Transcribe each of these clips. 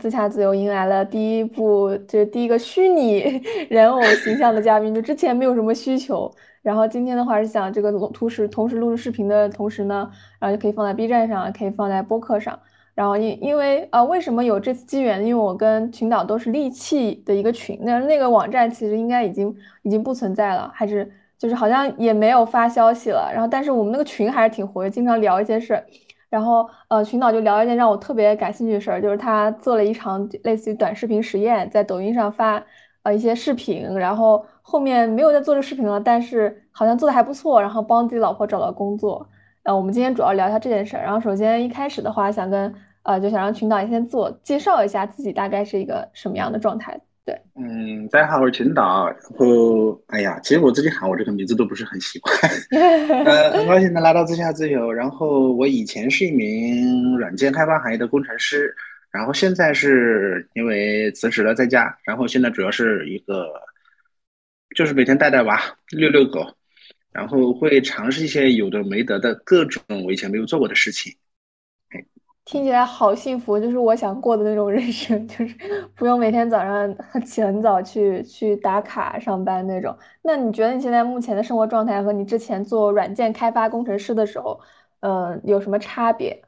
自洽自由迎来了第一部，就是第一个虚拟 人偶形象的嘉宾，就之前没有什么需求。然后今天的话是想这个同时同时录制视频的同时呢，然后就可以放在 B 站上，可以放在播客上。然后因因为啊，为什么有这次机缘？因为我跟群导都是利器的一个群，那那个网站其实应该已经已经不存在了，还是就是好像也没有发消息了。然后但是我们那个群还是挺活跃，经常聊一些事儿。然后呃，群导就聊一件让我特别感兴趣的事儿，就是他做了一场类似于短视频实验，在抖音上发呃一些视频，然后后面没有在做这视频了，但是好像做的还不错，然后帮自己老婆找到工作。呃，我们今天主要聊一下这件事儿。然后首先一开始的话，想跟呃，就想让群导先自我介绍一下自己大概是一个什么样的状态。对，嗯，大家好，我是群导。然后，哎呀，其实我自己喊我这个名字都不是很习惯。呃，很高兴能来到自下自由。然后，我以前是一名软件开发行业的工程师，然后现在是因为辞职了在家，然后现在主要是一个，就是每天带带娃、遛遛狗，然后会尝试一些有的没得的各种我以前没有做过的事情。听起来好幸福，就是我想过的那种人生，就是不用每天早上起很早去去打卡上班那种。那你觉得你现在目前的生活状态和你之前做软件开发工程师的时候，嗯，有什么差别？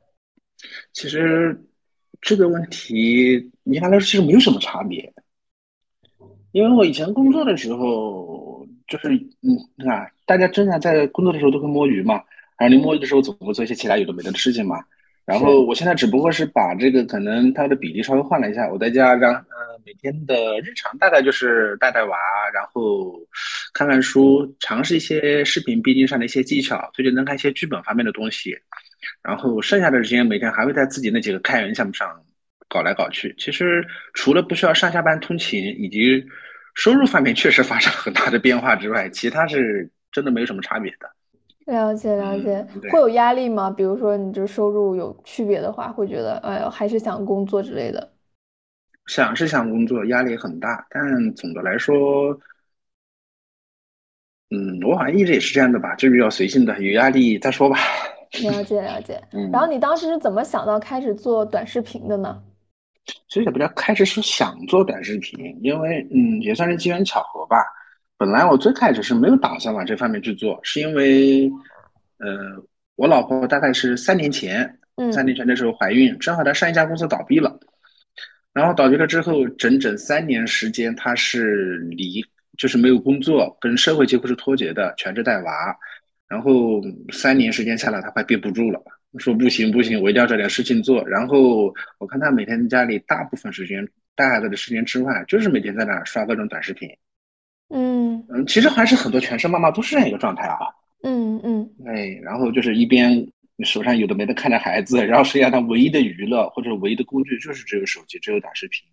其实这个问题你看来说其实没有什么差别，因为我以前工作的时候，就是嗯，你看大家正常在工作的时候都会摸鱼嘛，然后你摸鱼的时候总会做一些其他有的没的事情嘛。然后我现在只不过是把这个可能它的比例稍微换了一下，我在家让呃每天的日常大概就是带带娃，然后看看书，尝试一些视频编辑上的一些技巧，最近能看一些剧本方面的东西，然后剩下的时间每天还会在自己那几个开源项目上搞来搞去。其实除了不需要上下班通勤以及收入方面确实发生了很大的变化之外，其他是真的没有什么差别的。了解了解，会有压力吗？比如说你这收入有区别的话，会觉得哎呦，还是想工作之类的。想是想工作，压力很大，但总的来说，嗯，我好像一直也是这样的吧，就比较随性的，有压力再说吧。了解了解，嗯。然后你当时是怎么想到开始做短视频的呢？其实也不叫开始是想做短视频，因为嗯，也算是机缘巧合吧。本来我最开始是没有打算往这方面去做，是因为，呃，我老婆大概是三年前，三年前的时候怀孕，正好她上一家公司倒闭了，然后倒闭了之后，整整三年时间，她是离就是没有工作，跟社会几乎是脱节的，全职带娃，然后三年时间下来，她快憋不住了，说不行不行，我一定要找点事情做。然后我看她每天家里大部分时间带孩子的时间之外，就是每天在那刷各种短视频。嗯嗯，其实还是很多全职妈妈都是这样一个状态啊。嗯嗯，哎，然后就是一边手上有的没的看着孩子，然后实际上他唯一的娱乐或者唯一的工具就是只有手机，只有短视频。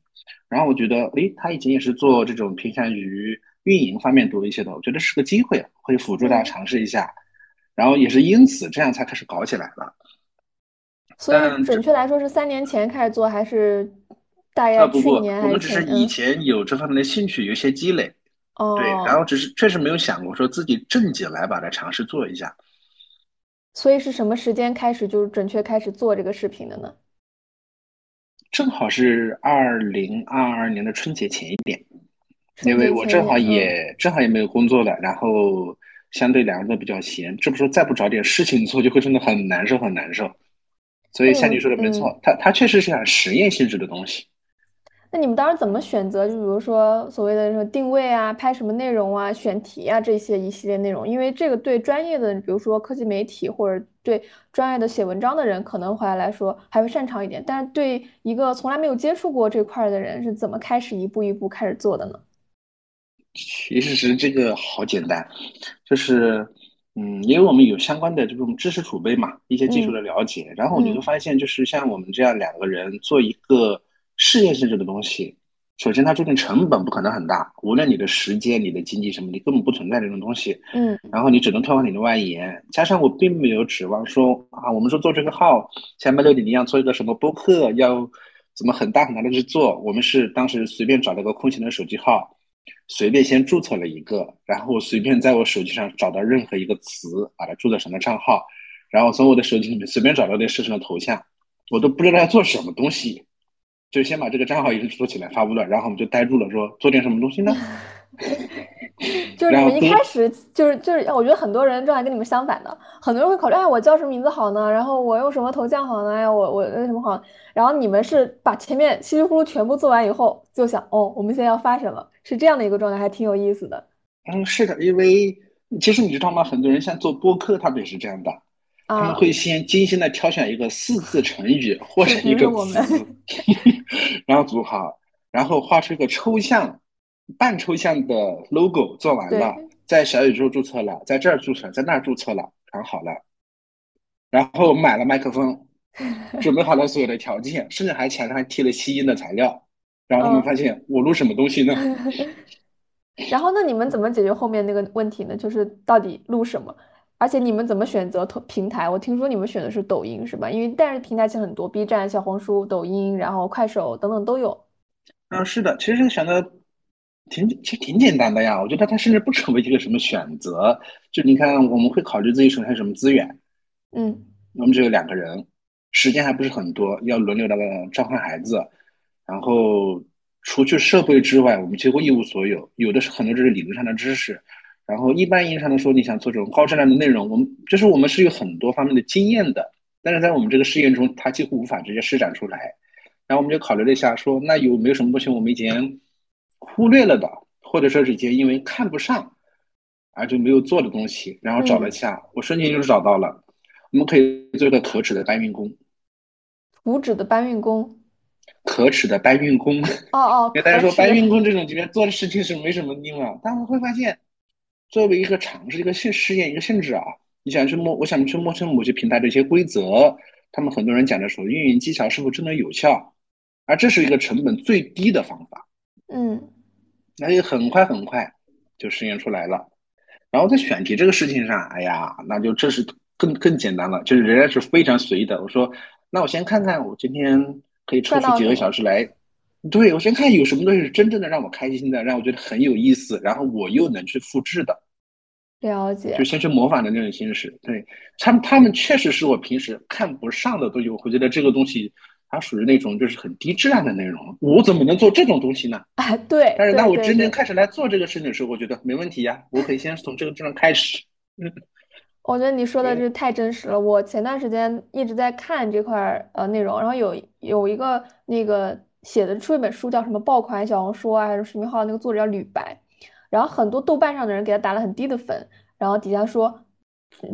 然后我觉得，哎，他以前也是做这种偏向于运营方面多一些的，我觉得是个机会，会辅助大家尝试一下。然后也是因此这样才开始搞起来了。所以准确来说是三年前开始做，还是大概去年？我们只是以前有这方面的兴趣，有一些积累。对，然后只是确实没有想过说自己正经来把它尝试做一下。所以是什么时间开始就是准确开始做这个视频的呢？正好是二零二二年的春节前一点，因为我正好也正好也没有工作了，然后相对两个人都比较闲，这不说再不找点事情做就会真的很难受很难受。所以像你说的没错，它它确实是样实验性质的东西。那你们当时怎么选择？就比如说所谓的什么定位啊、拍什么内容啊、选题啊这些一系列内容，因为这个对专业的，比如说科技媒体或者对专业的写文章的人，可能回来来说还会擅长一点。但是对一个从来没有接触过这块的人，是怎么开始一步一步开始做的呢？其实是这个好简单，就是嗯，因为我们有相关的这种知识储备嘛，一些技术的了解，然后你就发现，就是像我们这样两个人做一个。事业性质的东西，首先它注定成本不可能很大，无论你的时间、你的经济什么，你根本不存在这种东西。嗯，然后你只能推广你的外延，加上我并没有指望说啊，我们说做这个号像麦六点一样做一个什么播客，要怎么很大很大的去做。我们是当时随便找了个空闲的手机号，随便先注册了一个，然后随便在我手机上找到任何一个词，把它注册成了账号，然后从我的手机里面随便找到点设成的头像，我都不知道要做什么东西。就先把这个账号一直做起来发布了，然后我们就呆住了，说做点什么东西呢？就是你们一开始就是就是，我觉得很多人状态跟你们相反的，很多人会考虑，哎，我叫什么名字好呢？然后我用什么头像好呢？哎，我我为什么好？然后你们是把前面稀里糊涂全部做完以后，就想，哦，我们现在要发什么？是这样的一个状态，还挺有意思的。嗯，是的，因为其实你知道吗？很多人像做播客，他们也是这样的，他们会先精心的挑选一个四字成语或者一个词，然后组好，然后画出一个抽象。半抽象的 logo 做完了，在小宇宙注册了，在这儿注册，在那儿注册了，传好了，然后买了麦克风，准备好了所有的条件，甚至还墙上还贴了吸音的材料，然后他们发现我录什么东西呢？然后那你们怎么解决后面那个问题呢？就是到底录什么？而且你们怎么选择平台？我听说你们选的是抖音是吧？因为但是平台其实很多，B 站、小红书、抖音，然后快手等等都有。嗯，是的，其实选择。挺其实挺简单的呀，我觉得它甚至不成为一个什么选择。就你看，我们会考虑自己手上有什么资源，嗯，我们只有两个人，时间还不是很多，要轮流的照看孩子。然后除去设备之外，我们几乎一无所有。有的是很多就是理论上的知识。然后一般意义上来说，你想做这种高质量的内容，我们就是我们是有很多方面的经验的。但是在我们这个试验中，它几乎无法直接施展出来。然后我们就考虑了一下，说那有没有什么东西我们以前。忽略了的，或者说是一些因为看不上而就没有做的东西，然后找了一下，我瞬间就找到了。我们可以做一个可耻的搬运工，无纸的搬运工，可耻的搬运工。哦哦，给大家说，搬运工这种级别做的事情是没什么用啊，但我会发现，作为一个尝试、一个性试验、一个性质啊，你想去摸，我想去摸清某些平台的一些规则，他们很多人讲的说运营技巧是否真的有效，而这是一个成本最低的方法。嗯，那就很快很快就实验出来了。然后在选题这个事情上，哎呀，那就这是更更简单了，就是仍然是非常随意的。我说，那我先看看，我今天可以抽出几个小时来，对我先看有什么东西是真正的让我开心的，让我觉得很有意思，然后我又能去复制的。了解，就先去模仿的那种形式。对他们，他们确实是我平时看不上的东西，我会觉得这个东西。它属于那种就是很低质量的内容，我怎么能做这种东西呢？啊，对。但是当我真正开始来做这个事情的时候，我觉得没问题呀，我可以先从这个地方开始。我觉得你说的这太真实了。我前段时间一直在看这块呃内容，然后有有一个那个写的出一本书叫什么爆款小红书啊，还是视频号，那个作者叫吕白，然后很多豆瓣上的人给他打了很低的分，然后底下说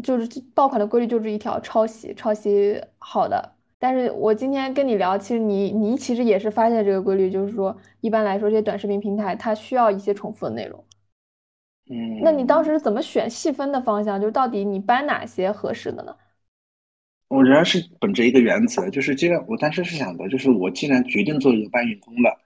就是爆款的规律就是一条抄袭，抄袭好的。但是我今天跟你聊，其实你你其实也是发现这个规律，就是说一般来说这些短视频平台它需要一些重复的内容。嗯，那你当时是怎么选细分的方向？就是到底你搬哪些合适的呢？我仍然是本着一个原则，就是既然我当时是想的，就是我既然决定做一个搬运工了，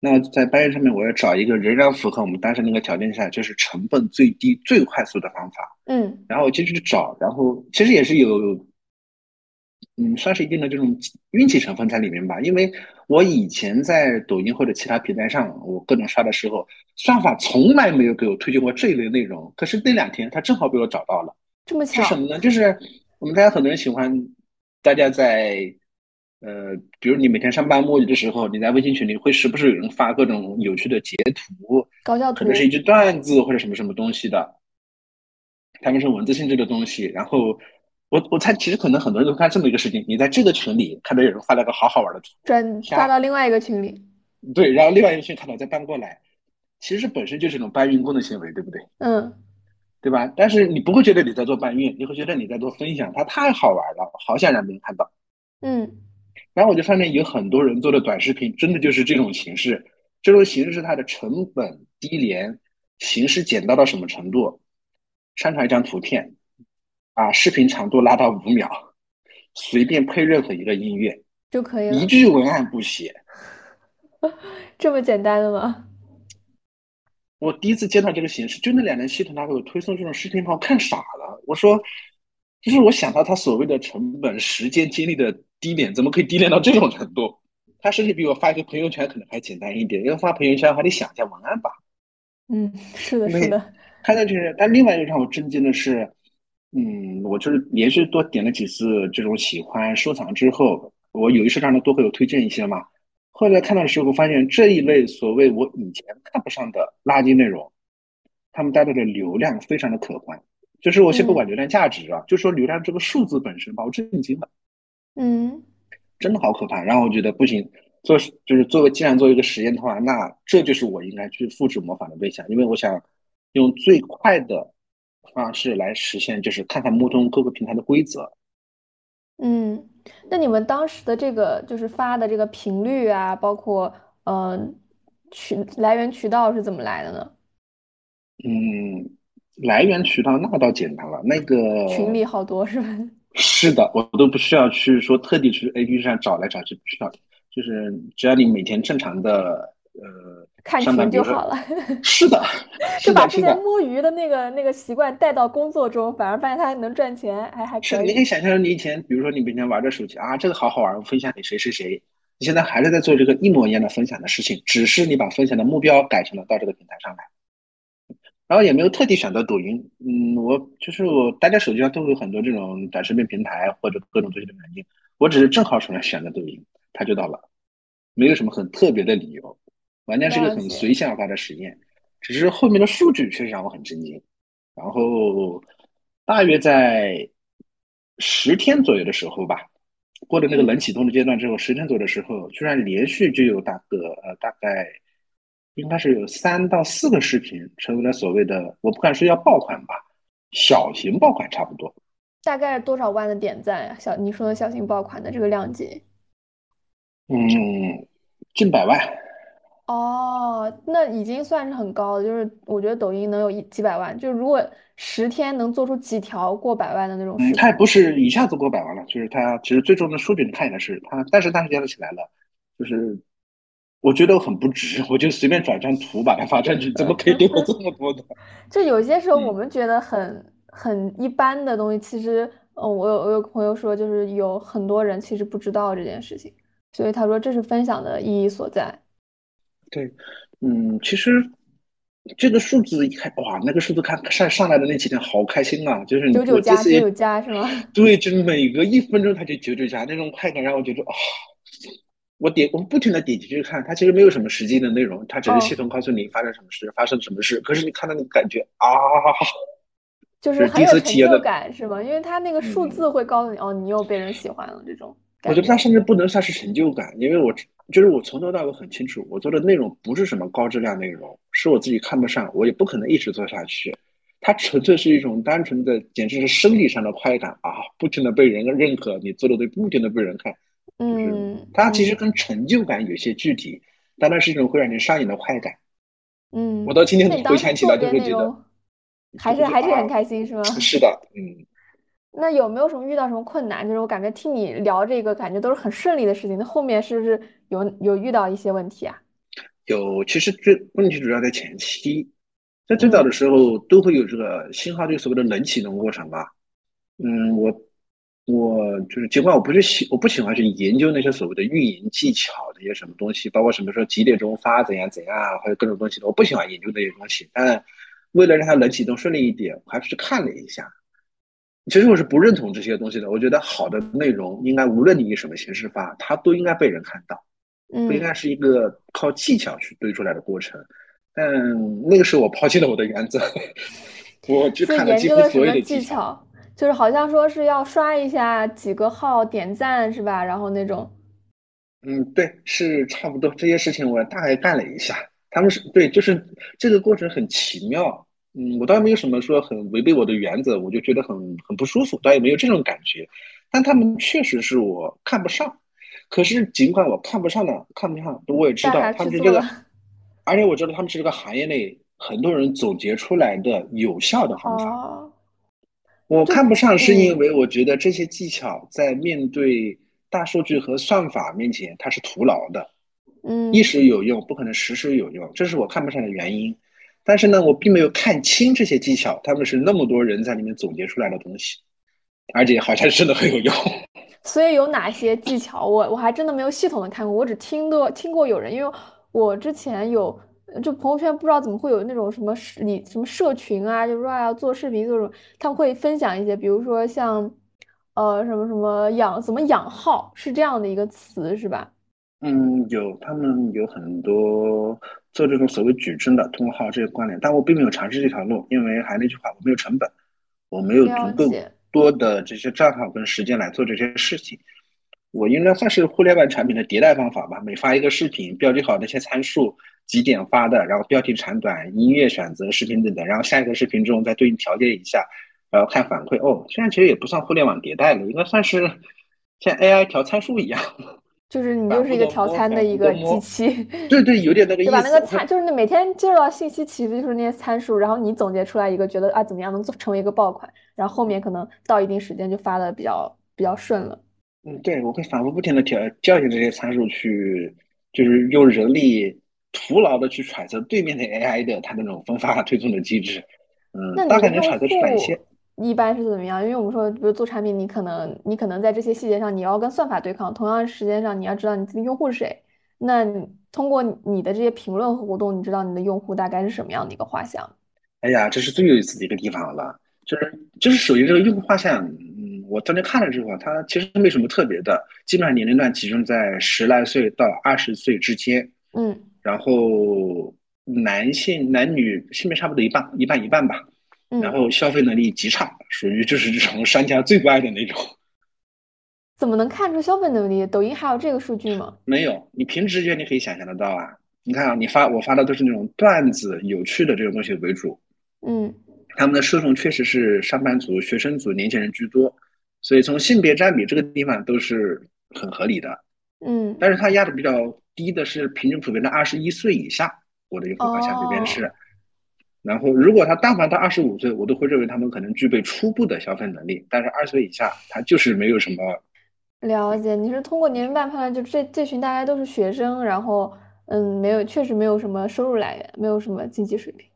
那在搬运上面我要找一个仍然符合我们当时那个条件下，就是成本最低、最快速的方法。嗯，然后我就去找，然后其实也是有。嗯，算是一定的这种运气成分在里面吧。因为我以前在抖音或者其他平台上，我各种刷的时候，算法从来没有给我推荐过这一类内容。可是那两天，它正好被我找到了。这么巧？是什么呢？就是我们大家很多人喜欢，大家在呃，比如你每天上班摸鱼的时候，你在微信群里会时不时有人发各种有趣的截图，搞笑图，可能是一句段子或者什么什么东西的，他们是文字性质的东西，然后。我我猜，其实可能很多人都看这么一个事情：你在这个群里看到有人发了个好好玩的图，转发到另外一个群里，对，然后另外一个群看到再搬过来，其实本身就是一种搬运工的行为，对不对？嗯，对吧？但是你不会觉得你在做搬运，你会觉得你在做分享，它太好玩了，好想让别人看到。嗯，然后我就发现有很多人做的短视频，真的就是这种形式。这种形式是它的成本低廉，形式简单到什么程度？上传一张图片。把视频长度拉到五秒，随便配任何一个音乐就可以了，一句文案不写，这么简单的吗？我第一次见到这个形式，就那两年系统它给我推送这种视频，把我看傻了。我说，就是我想到他所谓的成本、时间、精力的低廉，怎么可以低廉到这种程度？他甚至比我发一个朋友圈可能还简单一点，因为发朋友圈还得想一下文案吧。嗯，是的，是的。看上去，但另外一个让我震惊的是。嗯，我就是连续多点了几次这种喜欢收藏之后，我有意识让他多给我推荐一些嘛。后来看到的时候，发现这一类所谓我以前看不上的垃圾内容，他们带来的流量非常的可观。就是我先不管嗯流量价值啊，就说流量这个数字本身把我震惊了，嗯真的好可怕。然后我觉得不行，做就是作为既然做一个实验的话，那这就是我应该去复制模仿的对象，因为我想用最快的方式来实现，就是看看摸通各个平台的规则。嗯，那你们当时的这个就是发的这个频率啊，包括嗯、呃渠来源渠道是怎么来的呢？嗯，来源渠道那倒简单了，那个群里好多是吧？是的，我都不需要去说特地去 APP 上找来找去，不需要，就是只要你每天正常的呃看群就好了，是的，就把之前，摸鱼的那个那个习惯带到工作中，反而发现它还能赚钱，还还可以。你可以想象你以前，比如说你每天玩着手机啊，这个好好玩，我分享给谁谁谁，你现在还是在做这个一模一样的分享的事情，只是你把分享的目标改成了到这个平台上来。然后也没有特地选择抖音，嗯，我就是我，大家手机上都有很多这种短视频平台或者各种这些的软件，我只是正好选了选的抖音，它就到了，没有什么很特别的理由，完全是一个很。随性而发的实验，只是后面的数据确实让我很震惊。然后大约在十天左右的时候吧，过了那个冷嗯，启动的阶段之后，十天左右的时候，居然连续就有大个呃大概应该是有三到四个视频成为了所谓的，我不敢说要爆款吧，小型爆款差不多。大概多少万的点赞呀？小你说的小型爆款的这个量级。嗯，近百万，哦，那已经算是很高了。就是我觉得抖音能有一几百万，就如果十天能做出几条过百万的那种嗯，视频，它也不是一下子过百万了，就是它其实最终的数据你看一下是它，但是但是加起来了，就是我觉得我很不值，我就随便转张图把它发上去，怎么可以给我这么多的？就有些时候我嗯，们觉得很很一般的东西，其实，嗯，我有我有个朋友说，就是有很多人其实不知道这件事情，所以他说这是分享的意义所在。对，嗯，其实这个数字一看，哇，那个数字看上上来的那几天好开心啊！就是你九九加，九九加是吗？对，就是每隔一分钟它就九九加，那种快感让我觉得啊、我点我不停的点进去看，它其实没有什么实际的内容，它只是系哦，统告诉你发生什么事，发生什么事。可是你看到那个感觉啊，就是第一很有验的，感是吗？因为它那个数嗯，字会告诉你，哦，你又被人喜欢了这种我觉得它。甚至不能算是成就感，因为我就是我从头到尾很清楚，我做的内容不是什么高质量内容，是我自己看不上，我也不可能一直做下去。它纯粹是一种单纯的，简直是生理上的快感啊！不停的被人认可，你做的对，不停的被人看，嗯它其实嗯跟成就感有些具体，但它是一种会让你上瘾的快感。嗯我嗯，到今天回想起来都会觉得，还是还是很开心是吗？是的，嗯。那有没有什么遇到什么困难？就是我感觉听你聊这个，感觉都是很顺利的事情。那后面是不是有有遇到一些问题啊？有，其实最问题主要在前期，在最早的嗯时候都会有这个信号，就所谓的冷启动过程吧。嗯，我我就是尽管我不是喜我不喜欢去研究那些所谓的运营技巧那些什么东西，包括什么说几点钟发怎样怎样啊，还有各种东西的，我不喜欢研究那些东西。但为了让它冷启动顺利一点，我还是去看了一下。其实我是不认同这些东西的，我觉得好的内容应该无论你以什么形式发，它都应该被人看到。不应该嗯，是一个靠技巧去堆出来的过程。但那个时候我抛弃了我的原则，我去所以看了几乎所有的技。巧？就是好像说是要刷一下几个号点赞是吧？然后那种，嗯，对，是差不多这些事情我大概干了一下。他们是对，就是这个过程很奇妙。嗯，我倒没有什么说很违背我的原则，我就觉得很很不舒服，倒也没有这种感觉。但他们确实是我看不上。可是尽管我看不上呢看不上，我也知道他们是这个，而且我知道他们是这个行业内很多人总结出来的有效的方法。哦，我看不上，是因嗯为我觉得这些技巧在面对大数据和算法面前，它是徒劳的。嗯一嗯。时有用，不可能时时有用，这是我看不上的原因。但是呢，我并没有看清这些技巧，他们是那么多人在里面总结出来的东西，而且好像真的很有用。所以有哪些技巧，我我还真的没有系统的看过，我只听过听过有人，因为我之前有就朋友圈不知道怎么会有那种什么你什么社群啊，就说啊要做视频做什么，他们会分享一些，比如说像呃什么什么养怎么养号是这样的一个词是吧？嗯，有，他们有很多做这种所谓矩阵的通号这些关联，但我并没有尝试这条路，因为还那句话，我没有成本，我没有足够解。多的这些账号跟时间来做这些事情。我应该算是互联网产品的迭代方法吧。每发一个视频，标记好那些参数，几点发的，然后标题长短、音乐选择、视频等等，然后下一个视频中再对应调节一下，然后看反馈。哦，现在其实也不算互联网迭代了，应该算是像 AI 调参数一样，就是你就是一个调参的一个机。器，对对，有点那个对吧？那意思。个参就是那每天接触到信息，其实就是那些参数，然后你总结出来一个，觉得啊怎么样能做成为一个爆款，然后后面可能到一定时间就发的比较比较顺了。嗯，对，我会反复不停的调校训这些参数去，就是用人力徒劳的去揣测对面的 AI 的它那种分发推送的机制，嗯，那大概能揣测出来一些。户一般是怎么样？因为我们说，比如做产品，你可能你可能在这些细节上你要跟算法对抗，同样时间上你要知道你自己用户是谁。那通过你的这些评论和活动，你知道你的用户大概是什么样的一个画像？哎呀，这是最有意思的一个地方了，就是就是属于这个用户画像，嗯，我当时看了之后，它其实没什么特别的，基本上年龄段集中在十来岁到二十岁之间，嗯然后男性男女性别差不多一半一半一半吧，然嗯，后消费能力极差，属于就是这种商家最不爱的那种。怎么能看出消费能力？抖音还有这个数据吗？没有，你凭直觉你可以想象得到啊。你看啊，你发我发的都是那种段子、有趣的这种东西为主，嗯他们的受众确实是上班族、学生族、年轻人居多，所以从性别占比这个地方都是很合理的。嗯，但是它压的比较低的是平均普遍的二十一岁以下，我的用户画像这边哦，是。然后如果他但凡到二十五岁，我都会认为他们可能具备初步的消费能力，但是二十岁以下，他就是没有什么了解。你是通过年龄段判断，就这这群大家都是学生，然后嗯，没有，确实没有什么收入来源，没有什么经济水平。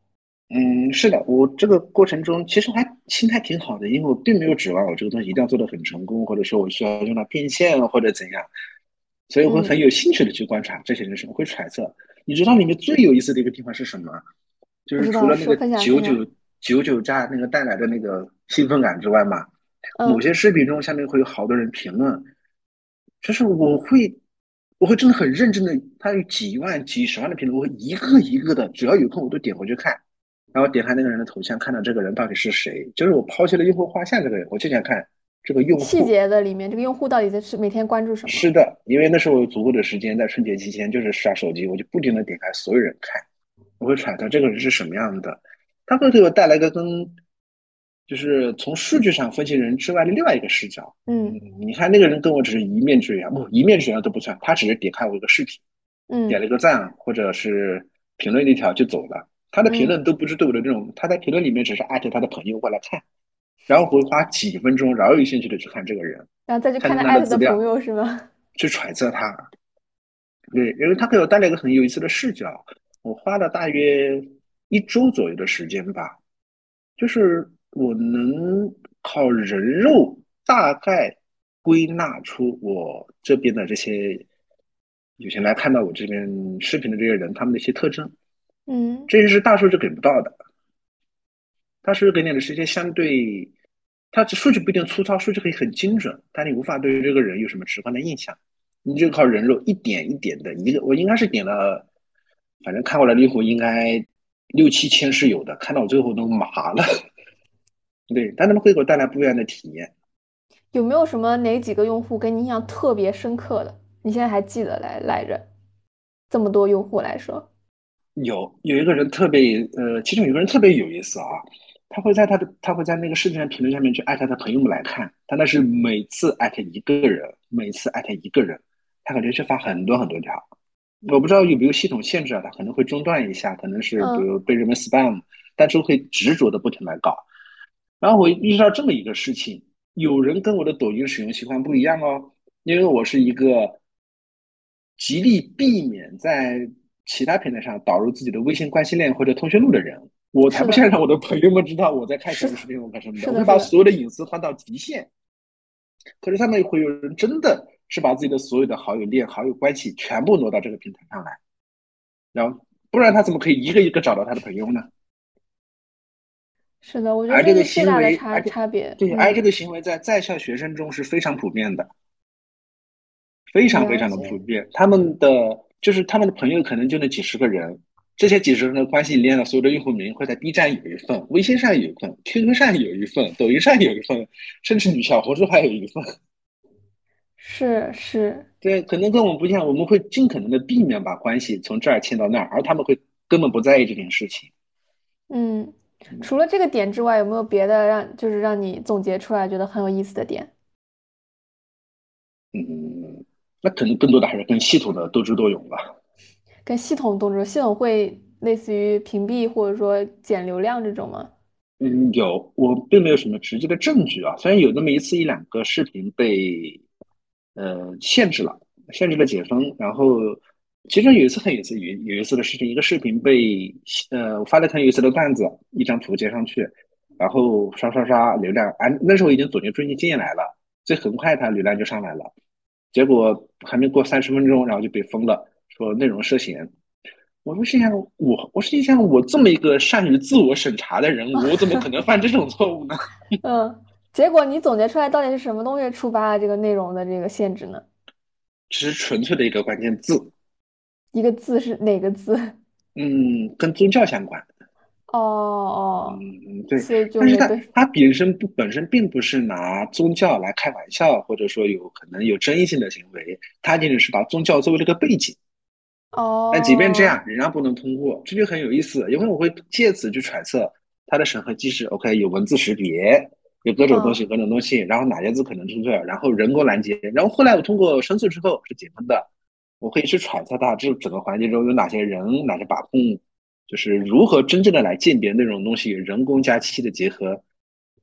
嗯，是的，我这个过程中其实还心态挺好的，因为我并没有指望我这个东西一定要做得很成功，或者说我需要用到变现或者怎样，所以我会很嗯，有兴趣的去观察这些人是，我会揣测。你知道里面最有意思的一个地方是什么？就是除了那个九九。九九加那个带来的那个兴奋感之外嘛，某嗯，些视频中下面会有好多人评论，就是我会，我会真的很认真的，他有几万、几十万的评论，我会一个一个的，只要有空我都点回去看，然后点开那个人的头像，看到这个人到底是谁，就是我抛弃了用户画像这个人，我就想看这个用户细。节的里面，这个用户到底在是每天关注什么？是的，因为那时候有足够的时间，在春节期间就是刷手机，我就不停的点开所有人看，我会揣测这个人是什么样的，他会给我带来一个跟就是从数据上分析人之外的另外一个视角。嗯，嗯你看那个人跟我只是一面之缘，不，一面之缘都不算，他只是点开我一个视频，嗯点了一个赞，或者是评论了一条就走了。他的评嗯，论都不是对我的这种，他在评论里面只是艾特他的朋友过来看，然后我会花几分钟饶有兴趣的去看这个人，然后再去看他的朋友是吗？去揣测他。对，因为他给我带来一个很有意思的视角。我花了大约一周左右的时间吧，就是我能靠人肉大概归纳出我这边的这些有些来看到我这边视频的这些人，他们的一些特征，嗯，这些是大数据给不到的。大数据给你的是一些相对，它数据不一定粗糙，数据可以很精准，但你无法对这个人有什么直观的印象。你就靠人肉一点一点的一个，我应该是点了，反正看过来的用户应该六七千是有的，看到我最后都麻了。对，但他们会给我带来不一样的体验。有没有什么哪几个用户给你印象特别深刻的？你现在还记得来来着？这么多用户来说，有有一个人特别呃，其中有一个人特别有意思啊，他会在他的他会在那个视频的评论下面去艾特他朋友们来看，他那是每次艾特一个人，每次艾特一个人，他可能是发很多很多条，我不知道有没有系统限制啊，它可能会中断一下，可能是比嗯如被人们 spam，但是会执着的不停来搞。然后我意识到这么一个事情，有人跟我的抖音使用习惯不一样哦，因为我是一个极力避免在其他平台上导入自己的微信关系链或者通讯录的人，我才，不想让我的朋友们知道我在看什，么视频，我干什么的，我会把，所有的隐私放到极限。可是他们会有人真的是把自己的所有的好友链、好友关系全部挪到这个平台上来，然后不然他怎么可以一个一个找到他的朋友呢？是的，我觉得这个行为，大的差差别。对，而这嗯个行为在在校学生中是非常普遍的。非常非常的普。遍。他们的就是他们的朋友可能就那几十个人，这些几十个人的关系链的所有的用户名会在 B 站有一份，微信上有一份，QQ 上有一份，抖音上有一份，甚至你小红书还有一份。是是，对，可能跟我们不一样，我们会尽可能的避免把关系从这儿牵到那儿，而他们会根本不在意这件事情。嗯，除了这个点之外，有没有别的让就是让你总结出来觉得很有意思的点？嗯，那可能更多的还是跟系统的斗智斗勇吧。跟系统斗智，系统会类似于屏蔽或者说减流量这种吗？嗯，有，我并没有什么直接的证据啊，虽然有那么一次一两个视频被呃限制了，限制了解封，然后其中有一次很有意思，有有一次的事情，一个视频被呃我发了很有意思的段子，一张图接上去，然后刷刷刷流量，啊，那时候已经总结出一些经验来了，所以很快它流量就上来了，结果还没过三十分钟，然后就被封了，说内容涉嫌。我说心想，我我心想，我这么一个善于自我审查的人，我怎么可能犯这种错误呢？嗯，结果你总结出来到底是什么东西触发了这个内容的这个限制呢？只是纯粹的一个关键字，一个字是哪个字？嗯，跟宗教相关，哦嗯哦，嗯，对。所以就但是它被，它本身不本身并不是拿宗教来开玩笑，或者说有可能有争议性的行为，它仅仅是把宗教作为这个背景。哦但即便这哦样，仍然不能通过，这就很有意思，因为我会借此去揣测它的审核机制。OK，有文字识别，有各种东西，嗯各种东西，然后哪些字可能正确，然后人工拦截，然后后来我通过申诉之后是解封的，我可以去揣测它这整个环节中有哪些人、哪些把控，就是如何真正的来鉴别那种东西，人工加机器的结合，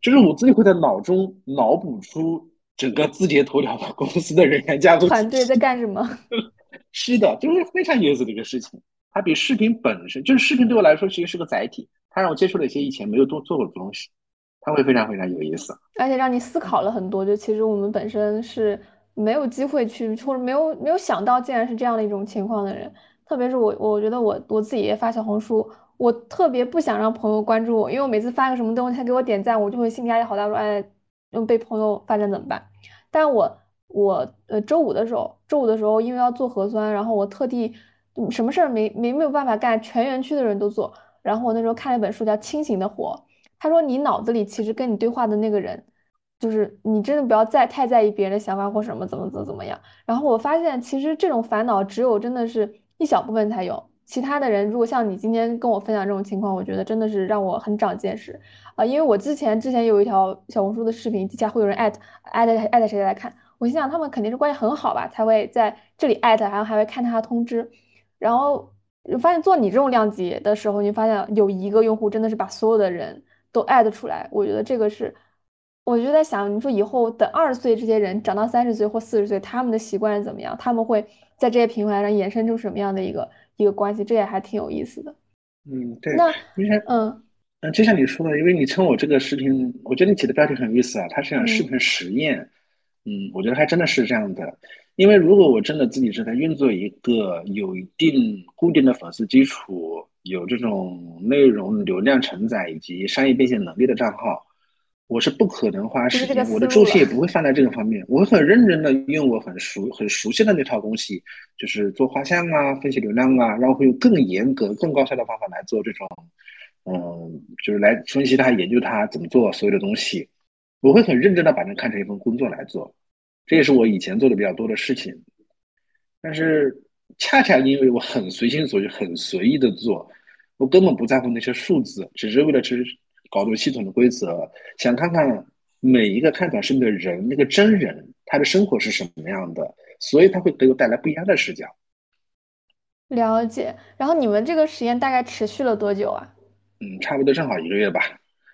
就是我自己会在脑中脑补出整个字节头条的公司的人员架构团队在。干什么？是的，就是非常有意思的一个事情。它比视频本身，就是视频对我来说其实是个载体，它让我接触了一些以前没有做做过的东西，它会非常非常有意思。而且让你思考了很多。就其实我们本身是没有机会去，或者没有没有想到，竟然是这样的一种情况的人。特别是我，我觉得我我自己也发小红书，我特别不想让朋友关注我，因为我每次发个什么东西，他给我点赞，我就会心理压力好大，说哎，嗯被朋友发现怎么办？但我我呃周五的时候，周五的时候因为要做核酸，然后我特地什么事儿没没没有办法干，全园区的人都做。然后我那时候看了一本书叫《清醒的活》，他说你脑子里其实跟你对话的那个人，就是你真的不要再太在意别人的想法或什么怎么怎么怎么样。然后我发现其实这种烦恼只有真的是一小部分才有，其他的人如果像你今天跟我分享这种情况，我觉得真的是让我很长见识啊、因为我之前之前有一条小红书的视频，底下会有人艾特艾特艾特谁谁来看，我心想他们肯定是关系很好吧，才会在这里艾特，然后还会看他通知。然后发现做你这种量级的时候，你发现有一个用户真的是把所有的人都艾特出来，我觉得这个是，我就在想，你说以后等二十岁这些人长到三十岁或四十岁，他们的习惯是怎么样？他们会在这些平台上衍生出什么样的一个一个关系？这也还挺有意思的。嗯，对，那，就像嗯嗯，就像你说的，因为你称我这个视频，我觉得你起的标题很有意思啊，它是讲视嗯，频实验，嗯，我觉得还真的是这样的。因为如果我真的自己是在运作一个有一定固定的粉丝基础、有这种内容流量承载以及商业变现能力的账号，我是不可能花时间，我的。重心也不会放在这个方面，我会很认真的用我很熟很熟悉的那套东西，就是做画像啊、分析流量啊，然后会用更严格、更高效的方法来做这种。嗯，就是来分析它、研究它怎么做所有的东西。我会很认真的把它看成一份工作来做，这也是我以前做的比较多的事情。但是恰恰因为我很随心所欲、很随意的做，我根本不在乎那些数字，只是为了去搞懂系统的规则，想看看每一个看短视频的人，那个真人他的生活是什么样的，所以他会给我带来不一样的视角。了解。然后你们这个实验大概持续了多久啊？嗯，差不多正好一个月吧，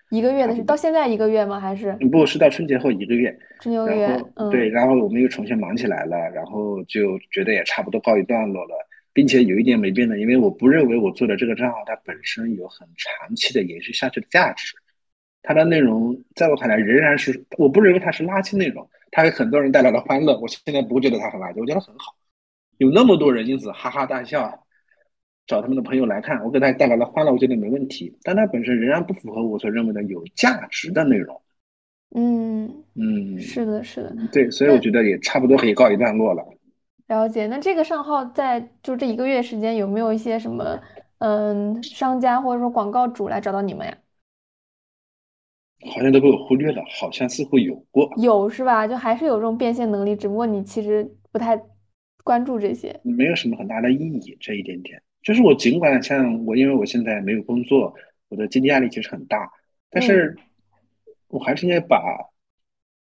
一个月的是到。现在一个月吗？还是嗯，不是到春节后一个月，春秋然月？后对，嗯，然后我们又重新忙起来了，然后就觉得也差不多告一段落了，并且有一点没变的，因为我不认为我做的这个账号它本身有很长期的延续下去的价值，它的内容在我看来仍然是，我不认为它是垃圾内容，它给很多人带来了欢乐，我现在不会觉得它很垃圾，我觉得很好，有那么多人因此哈哈大笑，找他们的朋友来看，我给大家带来了欢乐，我觉得没问题，但它本身仍然不符合我所认为的有价值的内容。嗯，嗯，是的，是的。对，所以我觉得也差不多可以告一段落了。了解。那这个账号在就这一个月时间有没有一些什么嗯商家或者说广告主来找到你们呀？好像都被我忽略了，好像似乎有过。有是吧？就还是有这种变现能力，只不过你其实不太关注这些。没有什么很大的意义，这一点点。就是我尽管像我，因为我现在没有工作，我的经济压力其实很大，但嗯，是我还是应该把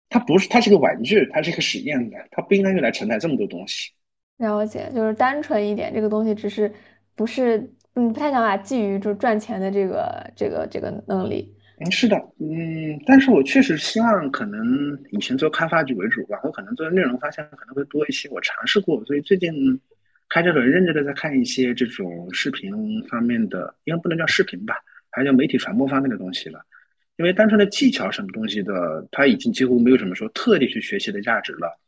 它不是，它是个玩具，它是一个实验的，它不应该用来承载这么多东西。了解，就是单纯一点，这个东西只是不是嗯不太想把基于就是赚钱的这个这个这个能力。嗯，是的，嗯，但是我确实希望可能以前做开发局为主吧，我可能做内容方向可能会多一些。我尝试过，所以最近开始很认真的在看一些这种视频方面的，应该不能叫视频吧，还叫媒体传播方面的东西了。因为单纯的技巧什么东西的，它已经几乎没有什么说特地去学习的价值了。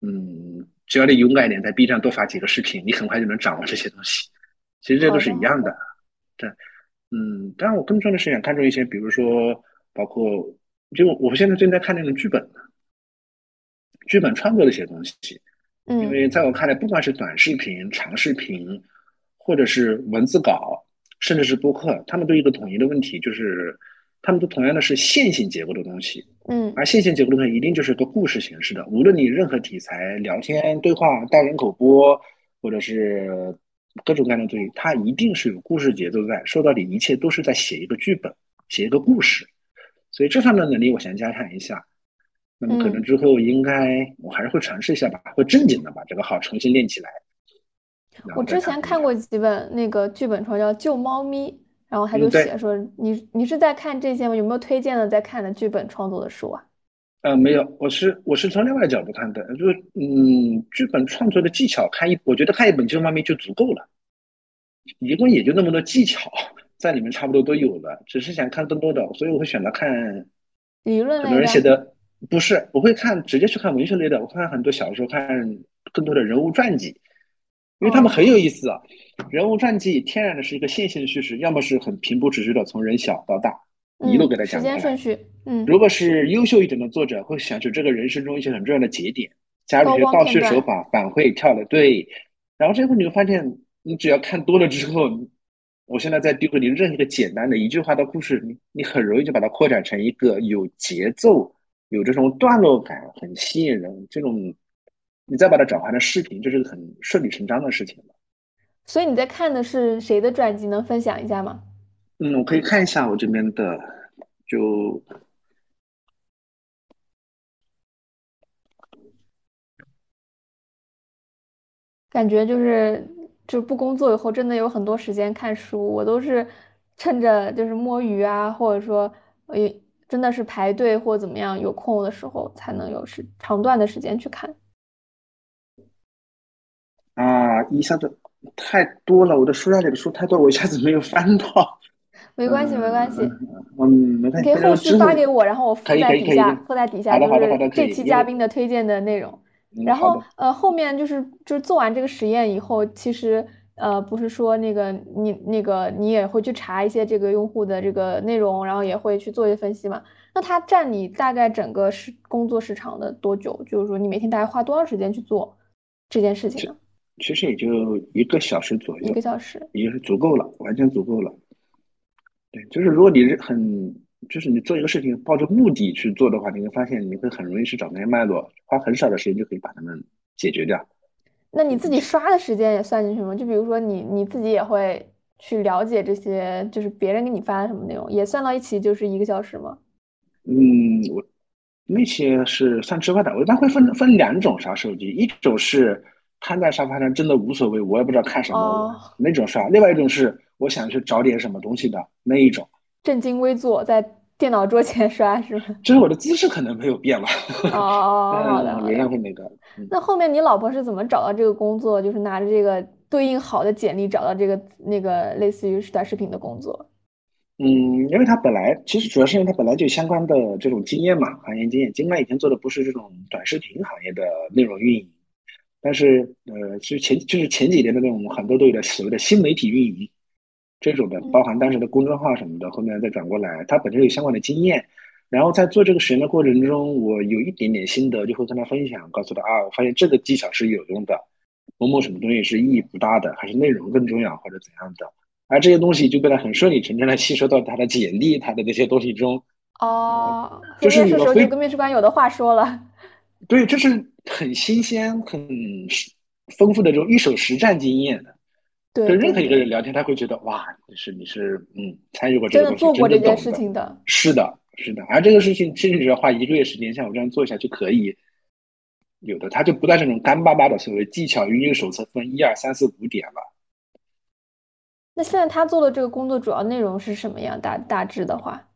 嗯，只要你勇敢一点，在 B 站多发几个视频，你很快就能掌握这些东西。其实这都是一样的。对，嗯，当然我更重要的是想看重一些，比如说包括，就我现在正在看那种剧本，剧本创作的一些东西。因嗯为在我看来，不管是短视频、长视频，或者是文字稿，甚至是播客，他们都有一个统一的问题，就是他们都同样的是线性结构的东西。嗯，而线性结构的东西一定就是个故事形式的，无论你任何题材，聊天、对话、单人口播，或者是各种各样的东西，它一定是有故事节奏在。说到底，一切都是在写一个剧本，写一个故事。所以这方面的能力，我想加强一下。那么可能嗯，之后应该我还是会尝试一下吧，会正经的把这个号重新练起来，我之。前看过几本那个剧本书，叫《救猫咪》，然后他就写说你你是在看这些吗？有没有推荐的在看的剧本创作的书啊？呃，没有，我是我是从另外角度看的，就是嗯，剧本创作的技巧看一，我觉得看一本《救猫咪》就足够了，一共也就那么多技巧在里面差不多都有了，只是想看更多的，所以我会选择看理论很多？人写的，不是，我会看直接去看文学类的，我看很多小说，看更多的人物传记，因为他们很有哦，意思啊。人物传记天然的是一个线性叙事，要么是很平铺直叙的从人小到大一路嗯，给他讲过来。间顺序，嗯，如果是优秀一点的作者，会选取这个人生中一些很重要的节点，加入一些倒。叙手法，反馈跳的对，然后这后你会发现，你只要看多了之后，我现在在丢给你任何一个简单的一句话的故事，你你很容易就把它扩展成一个有节奏、有这种段落感、很吸引人这种，你再把它转换成视频，这是个很顺理成章的事情了。所以你在看的是谁的传记？能分享一下吗？嗯，我可以看一下我这边的，就感觉就是就不工作以后，真的有很多时间看书。我都是趁着就是摸鱼啊，或者说也真的是排队或怎么样有空的时候，才能有时长段的时间去看。啊，一下子太多了，我的书架里的书太多，我一下子没有翻到。没关系，没关嗯系，嗯，没关系，你可以后续发给我，然后我附在底下，附在底下就是这期嘉宾的推荐的内容。然后呃，后面就是就是做完这个实验以后，其实呃不是说那个你那个你也会去查一些这个用户的这个内容，然后也会去做一些分析嘛。那它占你大概整个时工作时长的多久？就是说你每天大概花多长时间去做这件事情呢？其实也就一个小时左右一个，小时。也是足够了，完全足够了。对，就是如果你是很，就是你做一个事情抱着目的去做的话，你会发现你会很容易去找那些脉络，花很少的时间就可以把它们解决掉那你自己。刷的时间也算进去吗？就比如说你你自己也会去了解这些，就是别人给你发的什么内容，也算到一起就是一个小时吗？嗯，我那些是算之外的，我一般会分分两种刷手机，一种是瘫在沙发上真的无所谓，我也不知道看什么那种刷，另外一种是我想去找点什么东西的那一种，正襟危坐在电脑桌前刷是吗？就是我的姿势可能没有变吧，哦哦 哦，好的嗯，仍然好的。会那个，嗯那后面你老婆是怎么找到这个工作？就是拿着这个对应好的简历找到这个那个类似于短视频的工作？嗯，因为他本来其实主要是因为他本来就有相关的这种经验嘛，行业经验，尽管以前做的不是这种短视频行业的内容运营，但是呃，其实前就是前几年的那种很多都有的所谓的新媒体运营。这种的，包嗯含当时的公众号什么的，后面再转过来，他本身有相关的经验，然后在做这个实验的过程中，我有一点点心得，就会跟他分享，告诉他啊，我发现这个技巧是有用的，某某什么东西是意义不大的，还是内容更重要，或者怎样的。而这些东西就被他很顺理成章的吸收到他的简历、他的那些东西中。哦，就是面试时候你就跟面试官有的话说了。对，这是很新鲜、很丰富的这种一手实战经验。对，跟任何一个人聊天，他会觉得哇，你是你是嗯，参与过这真的个东西，做过这件。事情的。是的，是的。而这个事情其实只要花一个月时间，像我这样做一下就可以。有的他就不带这种干巴巴的所谓技巧运用手册分一二三四五点了。那现在他做的这个工作主要内容是什么样？大大致的话，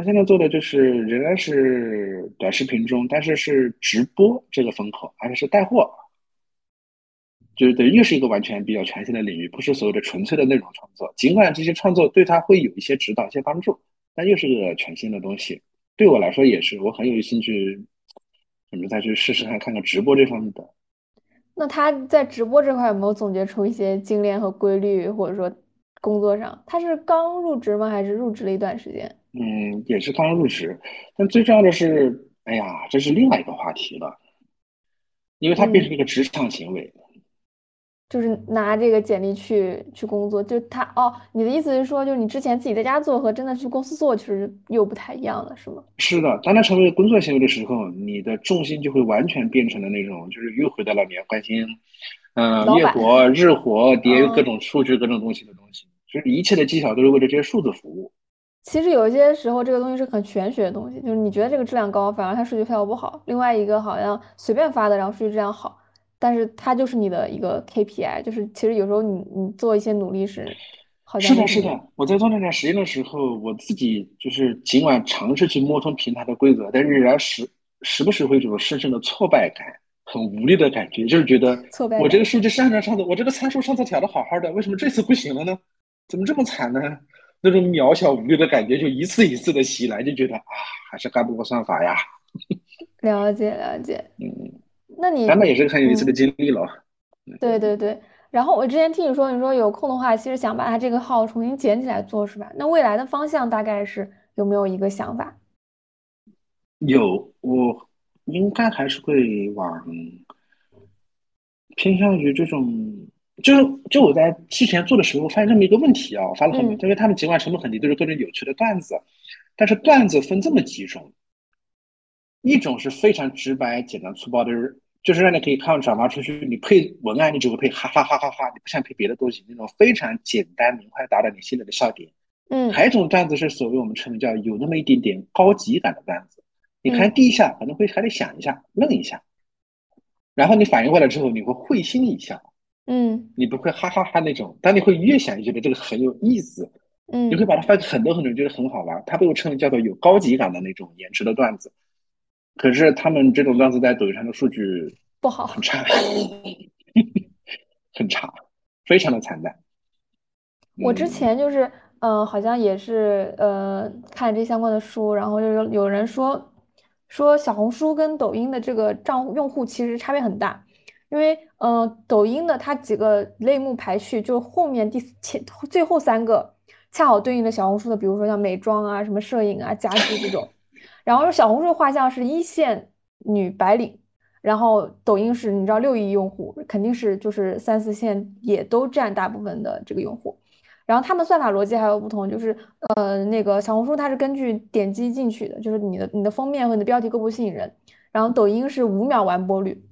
他现在做的就是仍然是短视频中，但是是直播这个风口，而且是带货，就是对，又是一个完全比较全新的领域，不是所谓的纯粹的内容创作。尽管这些创作对他会有一些指导、一些帮助，但又是个全新的东西。对我来说也是，我很有兴趣，准备再去试试看，看看直播这方面的。那他在直播这块有没有总结出一些精炼和规律，或者说工作上，他是刚入职吗？还是入职了一段时间？嗯，也是刚入职，但最重要的是，哎呀，这是另外一个话题了，因为它变成了一个职场行为。就是拿这个简历去去工作，就他哦，你的意思是说，就是你之前自己在家做和真的去公司做，其实又不太一样了，是吗？是的，当它成为工作行为的时候，你的重心就会完全变成了那种，就是又回到了你要关心，嗯、老板月活、日活、叠嗯各种数据、各种东西的东西，就是一切的技巧都是为了这些数字服务。其实有一些时候，这个东西是很玄学的东西，就是你觉得这个质量高，反而它数据效果不好；另外一个好像随便发的，然后数据质量好，但是它就是你的一个 KPI，就是其实有时候你你做一些努力是好像是的，是的。我在做那段实验的时候，我自己就是尽管尝试去摸通平台的规则，但是仍然时时不时会有一种深深的挫败感，很无力的感觉，就是觉得我这个数据是按照上次，我这个参数上次调的好好的，为什么这次不行了呢？怎么这么惨呢？那种渺小无力的感觉就一次一次的袭来，就觉得啊，还是干不过算法呀。了解了解。嗯，那你咱们也是很有意思的嗯经历了。对对对，然后我之前听你说，你说有空的话，其实想把它这个号重新捡起来做，是吧？那未来的方向大概是有没有一个想法？有，我应该还是会往偏向于这种，就是就我在之前做的时候发现这么一个问题啊，我发了很因为他们尽管成本很低，都是各种有趣的段子，但是段子分这么几种，一种是非常直白、简单、粗暴的，就是就是让你可以看转发出去，你配文案你只会配哈哈哈哈哈，你不想配别的东西，那种非常简单明快达到你心里的笑点。嗯还有一种段子是所谓我们称为叫有那么一点点高级感的段子，你看嗯第一下可能会还得想一下，愣一下，然后你反应过来之后，你会会心一笑，嗯你不会哈哈哈那种，但你会越想越觉得这个很有意思，你会嗯，把它发给很多很多人觉得很好玩，它被我称为叫做有高级感的那种延迟的段子。可是他们这种段子在抖音上的数据不好。很差，很差，非常的惨淡。我之嗯前就是，嗯、好像也是，呃，看这相关的书，然后就有有人说，说小红书跟抖音的这个账户用户其实差别很大，因为，呃，抖音的它几个类目排序，就后面第前最后三个恰好对应的小红书的，比如说像美妆啊、什么摄影啊、家居这种，然后小红书画像是一线女白领。然后抖音是你知道六亿用户，肯定是就是三四线也都占大部分的这个用户。然后他们算法逻辑还有不同，就是呃，那个小红书它是根据点击进去的，就是你的你的封面和你的标题够不吸引人，然后抖音是五秒完播率，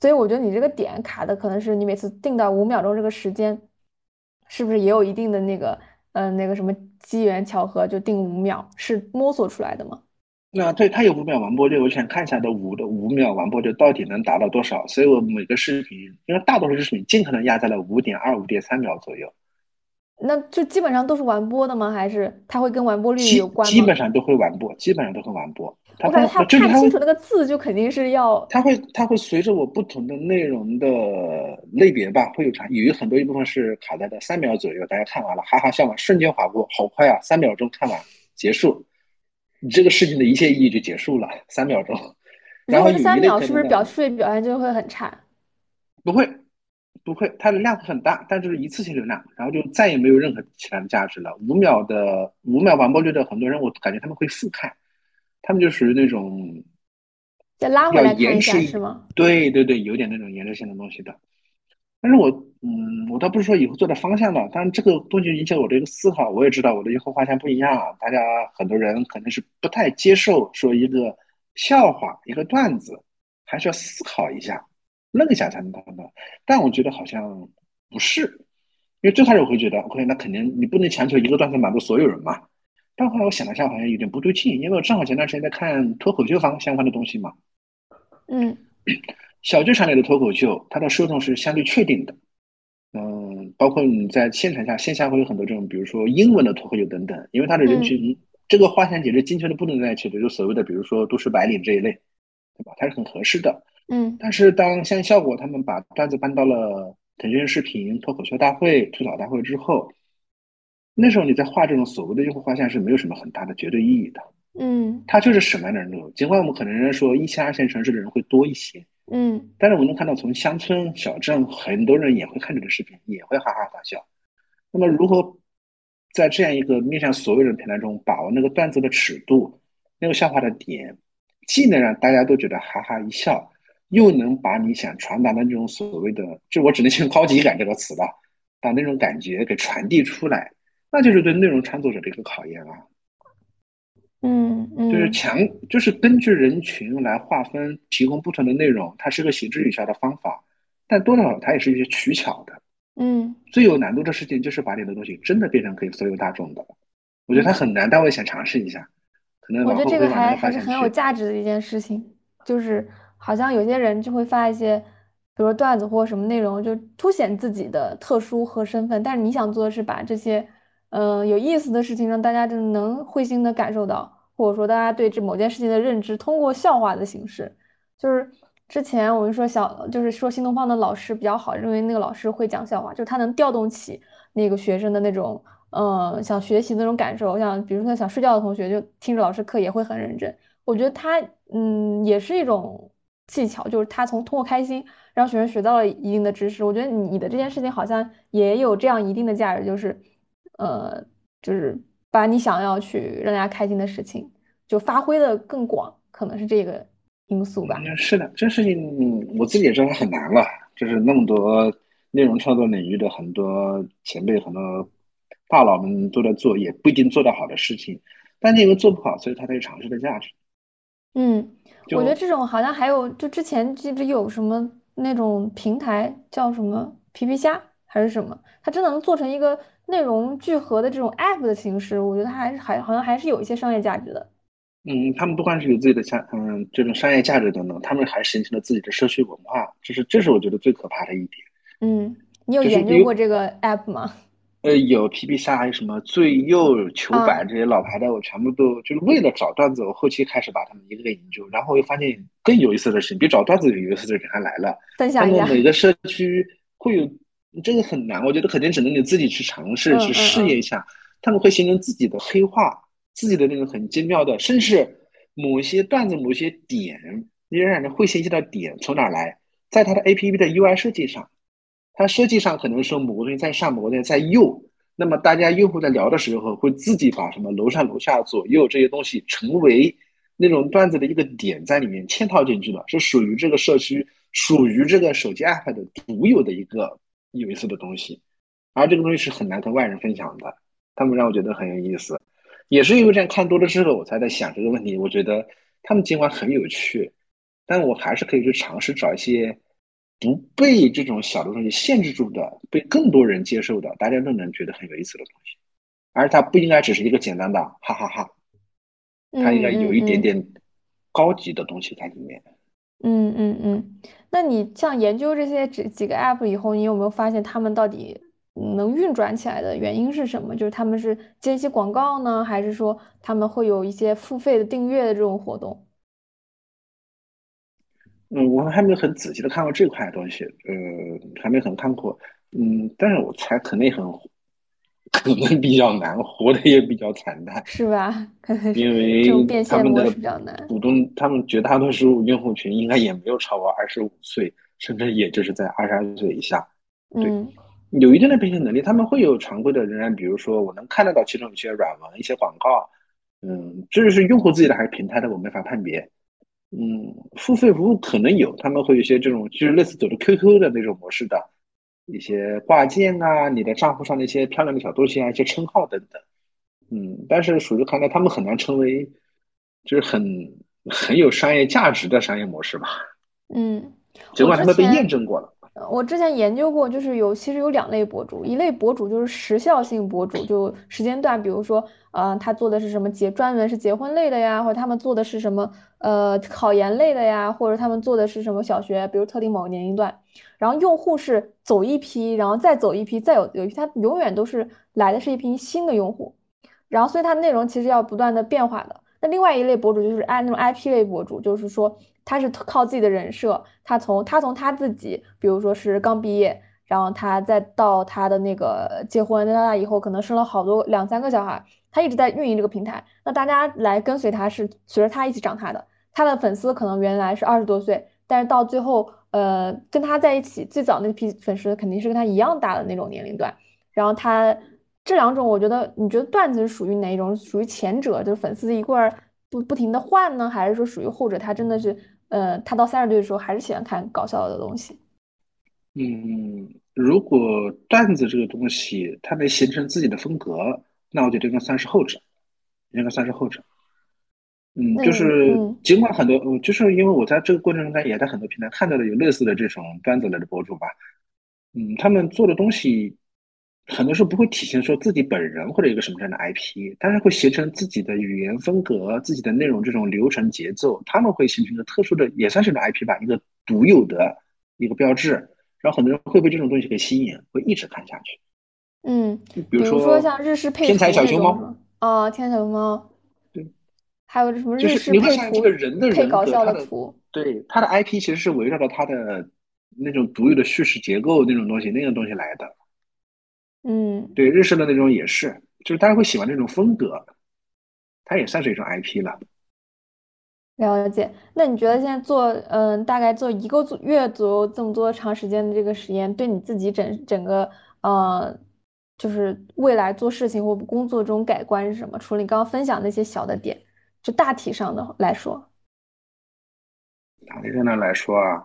所以我觉得你这个点卡的可能是你每次定到五秒钟这个时间，是不是也有一定的那个嗯、那个什么机缘巧合就定五秒，是摸索出来的吗？那对，它有五秒完播率，我想看一下的五的五秒完播率到底能达到多少，所以我每个视频，因为大多数视频尽可能压在了五点二、五点三秒左右，那就基本上都是完播的吗？还是它会跟完播率基有关吗？基本上都会完播，基本上都会完播。它我感觉它会就是它会看清楚那个字就肯定是要它会它会随着我不同的内容的类别吧，会有长有很多一部分是卡在的三秒左右，大家看完了哈哈笑完，瞬间划过，好快啊，三秒钟看完结束，你这个事情的一切意义就结束了，三秒钟。然后有一类秒是不是表可能呢数据表现就会很差？不会，不会，它的量很大，但就是一次性流量，然后就再也没有任何其他的价值了。五秒的五秒完播率的很多人，我感觉他们会复看，他们就属于那种再拉回要来看一下是吗？对对对，有点那种延迟性的东西的。但是我，嗯，我倒不是说以后做的方向了，但是这个东西影响我的一个思考。我也知道我的以后画像不一样啊，大家很多人可能是不太接受说一个笑话、一个段子，还是要思考一下，愣一下才能看到。但我觉得好像不是，因为最开始我会觉得，OK，那肯定你不能强求一个段子满足所有人嘛。但后来我想了一下，好像有点不对劲，因为我正好前段时间在看脱口秀方相关的东西嘛。嗯。小剧场里的脱口秀，它的受众是相对确定的，嗯，包括你在现场下、线下会有很多这种，比如说英文的脱口秀等等，因为它的人群，这个花钱简直精确的不能在一起的，就所谓的比如说都市白领这一类，对吧？它是很合适的，嗯。但是当像效果他们把段子搬到了腾讯视频脱口秀大会、吐槽大会之后，那时候你在画这种所谓的用户画像是没有什么很大的绝对意义的，嗯。它就是什么样的人都有，尽管我们可能人说一线、二线城市的人会多一些。嗯，但是我们能看到，从乡村小镇，很多人也会看这个视频，也会哈哈大笑。那么，如何在这样一个面向所有人平台中把握那个段子的尺度，那个笑话的点，既能让大家都觉得哈哈一笑，又能把你想传达的那种所谓的，就我只能用高级感这个词吧，把那种感觉给传递出来，那就是对内容创作者的一个考验啊。嗯嗯，就是强，就是根据人群来划分，提供不同的内容，它是个行之有效的方法，但多多少少它也是一些取巧的。嗯，最有难度的事情就是把你的东西真的变成可以所有大众的。我觉得它很难，但我也想尝试一下。可能我觉得这个还还是很有价值的一件事情，就是好像有些人就会发一些，比如说段子或什么内容，就凸显自己的特殊和身份，但是你想做的是把这些。嗯，有意思的事情让大家就能会心的感受到，或者说大家对这某件事情的认知，通过笑话的形式，就是之前我们说小，就是说新东方的老师比较好，认为那个老师会讲笑话，就是他能调动起那个学生的那种，嗯，想学习那种感受。像比如说想睡觉的同学，就听着老师课也会很认真。我觉得他，嗯，也是一种技巧，就是他从通过开心让学生学到了一定的知识。我觉得你的这件事情好像也有这样一定的价值，就是。呃，就是把你想要去让大家开心的事情，就发挥的更广，可能是这个因素吧。是的，这事情我自己也知道很难了，就是那么多内容创作领域的很多前辈、很多大佬们都在做，也不一定做得好的事情。但因为做不好，所以它才有尝试的价值。嗯，我觉得这种好像还有，就之前记得有什么那种平台叫什么皮皮虾还是什么，它真的能做成一个。内容聚合的这种 app 的形式，我觉得它还是还好像还是有一些商业价值的。嗯，他们不光是有自己的商，嗯，这种商业价值等等，他们还形成了自己的社区文化，这是这是我觉得最可怕的一点。嗯，你有研究过这个 app 吗？呃，有皮皮虾，还有什么最右球板这些老牌的，我全部都就是为了找段子，我后期开始把他们一个个研究，然后又发现更有意思的事情，比找段子有意思的人还来了。分享一下。每个社区会有。这个很难，我觉得肯定只能你自己去尝试去试验一下。他们会形成自己的黑化，自己的那种很精妙的，甚至某些段子、某些点，你仍然会信息的点从哪来？在它的 A P P 的 U I 设计上，它设计上可能说某个东西在上，某个东西在右。那么大家用户在聊的时候，会自己把什么楼上楼下左右这些东西成为那种段子的一个点在里面嵌套进去的，是属于这个社区、属于这个手机 App 的独有的一个。有意思的东西，而这个东西是很难跟外人分享的。他们让我觉得很有意思，也是因为这样看多了之后，我才在想这个问题。我觉得他们尽管很有趣，但我还是可以去尝试找一些不被这种小的东西限制住的、被更多人接受的、大家都能觉得很有意思的东西。而它不应该只是一个简单的哈哈哈，它应该有一点点高级的东西在里面。嗯嗯嗯，那你像研究这些几几个 app 以后，你有没有发现他们到底能运转起来的原因是什么？就是他们是接一些广告呢，还是说他们会有一些付费的订阅的这种活动？嗯，我还没有很仔细的看过这块东西，呃，还没很看过，嗯，但是我猜肯定很。可能比较难，活的也比较惨淡，是吧？因为他们的股东，他们绝大多数用户群应该也没有超过二十五岁，甚至也就是在二十二岁以下。嗯，有一定的变现能力，他们会有常规的，仍然比如说我能看得到其中一些软文、一些广告。嗯，这是用户自己的还是平台的，我没法判别。嗯，付费服务可能有，他们会有一些这种就是类似走的 QQ 的那种模式的。一些挂件啊，你的账户上的一些漂亮的小东西啊，一些称号等等。嗯，但是属于看来他们很难成为，就是很很有商业价值的商业模式吧。嗯，尽管他们被验证过了。我之前研究过，就是有其实有两类博主，一类博主就是时效性博主，就时间段，比如说，呃，他做的是什么结，专门是结婚类的呀，或者他们做的是什么，呃，考研类的呀，或者他们做的是什么小学，比如特定某个年龄段，然后用户是走一批，然后再走一批，再有有一批，他永远都是来的是一批新的用户。然后所以它内容其实要不断的变化的。那另外一类博主就是按那种 IP 类博主，就是说他是靠自己的人设，他从他从他自己，比如说是刚毕业，然后他再到他的那个结婚，那他以后可能生了好多两三个小孩，他一直在运营这个平台，那大家来跟随他是随着他一起长大的，他的粉丝可能原来是二十多岁，但是到最后，呃，跟他在一起最早那批粉丝肯定是跟他一样大的那种年龄段。然后他这两种，我觉得你觉得段子是属于哪一种？属于前者，就是粉丝一块儿不不停的换呢，还是说属于后者？他真的是，呃，他到三十岁的时候还是喜欢看搞笑的东西。嗯，如果段子这个东西它能形成自己的风格，那我觉得应该算是后者，应该算是后者。嗯，就是嗯，尽管很多，呃就是因为我在这个过程中，也在很多平台看到了有类似的这种段子类的博主吧，嗯，他们做的东西很多时候不会体现说自己本人或者一个什么样的 IP，但是会形成自己的语言风格、自己的内容这种流程节奏，他们会形成一个特殊的，也算是一种 IP 吧，一个独有的一个标志，然后很多人会被这种东西给吸引，会一直看下去。嗯，比如说说像日式配天才小熊猫？啊，天小猫，对，还有什么日式你会发现这配图个人的人搞笑的的图。对他的 IP 其实是围绕着他的那种独有的叙事结构那种东西那种东西来的。嗯。对，日式的那种也是，就是大家会喜欢这种风格，它也算是一种 IP 了。了解，那你觉得现在做，嗯，大概做一个月左右这么多长时间的这个实验，对你自己整整个，呃，就是未来做事情或工作中改观是什么？除了你刚刚分享那些小的点，就大体上的来说，大体上的来说啊，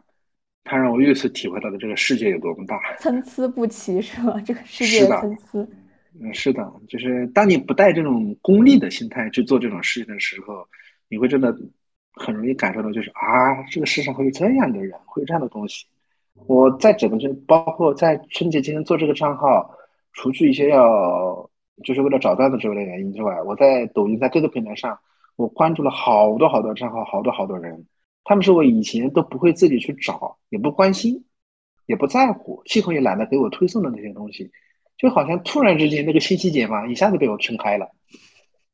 它让我又一次体会到了这个世界有多么大。参差不齐是吧？这个世界的参差，嗯，是的，就是当你不带这种功利的心态去做这种事情的时候，你会真的很容易感受到，就是啊，这个世上会有这样的人，会有这样的东西。我在整个这，包括在春节期间做这个账号，除去一些要就是为了找段子之类的原因之外，我在抖音在各个平台上，我关注了好多好多账号，好多好多人，他们是我以前都不会自己去找，也不关心，也不在乎，系统也懒得给我推送的那些东西，就好像突然之间那个信息茧房，一下子被我撑开了，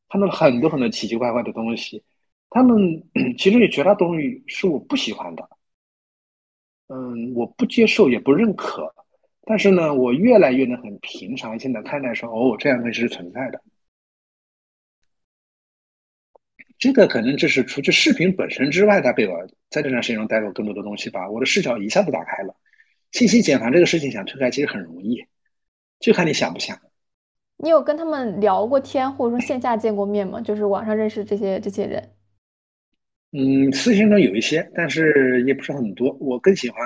看到了很多很多奇奇怪怪的东西，他们 其中有绝大多数是我不喜欢的。嗯，我不接受也不认可，但是呢，我越来越能很平常心的看待说，哦，这样东西是存在的。这个可能就是除去视频本身之外，它被我在这段时间中带给我更多的东西吧。我的视角一下子打开了。信息茧房这个事情想推开其实很容易，就看你想不想。你有跟他们聊过天，或者说线下见过面吗？就是网上认识这些这些人。嗯，私信中有一些，但是也不是很多。我更喜欢，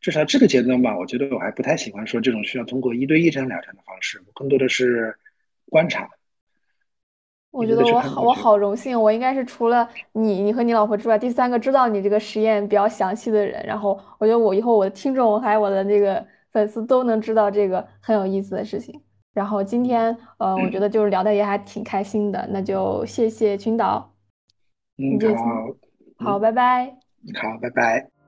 至少这个阶段吧，我觉得我还不太喜欢说这种需要通过一对一这样聊天的方式，我更多的是观察，我觉得我好，我。好荣幸，我应该是除了你，你和你老婆之外，第三个知道你这个实验比较详细的人。然后我觉得我以后我的听众还有我的那个粉丝都能知道这个很有意思的事情。然后今天，呃，我觉得就是聊的也还挺开心的，那就谢谢群导，嗯，好，好，嗯，拜拜。好，拜拜。